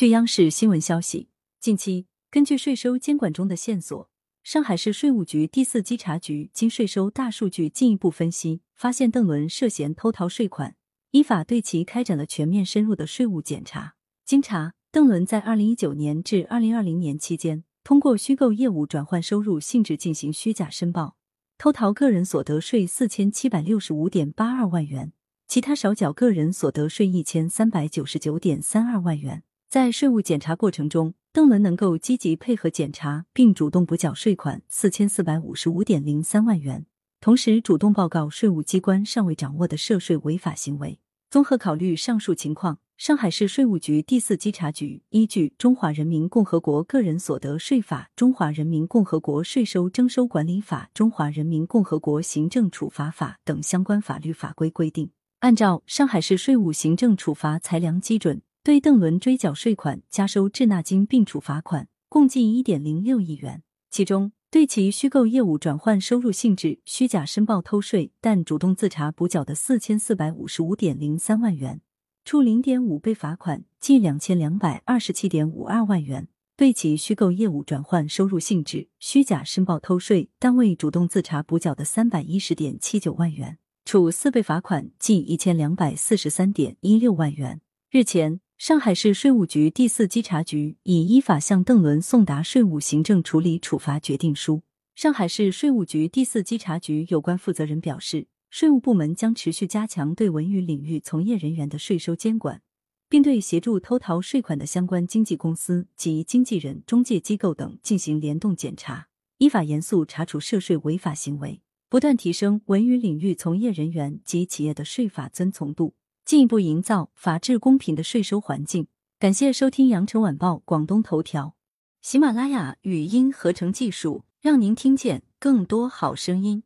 据央视新闻消息，近期根据税收监管中的线索，上海市税务局第四稽查局经税收大数据进一步分析，发现邓伦涉嫌偷逃税款，依法对其开展了全面深入的税务检查。经查，邓伦在二零一九年至二零二零年期间，通过虚构业务转换收入性质进行虚假申报，偷逃个人所得税四千七百六十五点八二万元。其他少缴个人所得税一千三百九十九点三二万元。在税务检查过程中，邓伦能够积极配合检查，并主动补缴税款四千四百五十五点零三万元，同时主动报告税务机关尚未掌握的涉税违法行为。综合考虑上述情况，上海市税务局第四稽查局依据《中华人民共和国个人所得税法》《中华人民共和国税收征收管理法》《中华人民共和国行政处罚法》等相关法律法规规定。按照上海市税务行政处罚裁量基准，对邓伦追缴税款、加收滞纳金并处罚款，共计一点零六亿元。其中，对其虚构业务转换收入性质、虚假申报偷税，但主动自查补缴的四千四百五十五点零三万元，处零点五倍罚款，计两千两百二十七点五二万元；对其虚构业务转换收入性质、虚假申报偷税，但未主动自查补缴的三百一十点七九万元。处四倍罚款，计一千两百四十三点一六万元。日前，上海市税务局第四稽查局已依法向邓伦送达税务行政处理处罚决定书。上海市税务局第四稽查局有关负责人表示，税务部门将持续加强对文娱领域从业人员的税收监管，并对协助偷逃税款的相关经纪公司及经纪人、中介机构等进行联动检查，依法严肃查处涉税违法行为。不断提升文娱领域从业人员及企业的税法遵从度，进一步营造法治公平的税收环境。感谢收听羊城晚报广东头条，喜马拉雅语音合成技术，让您听见更多好声音。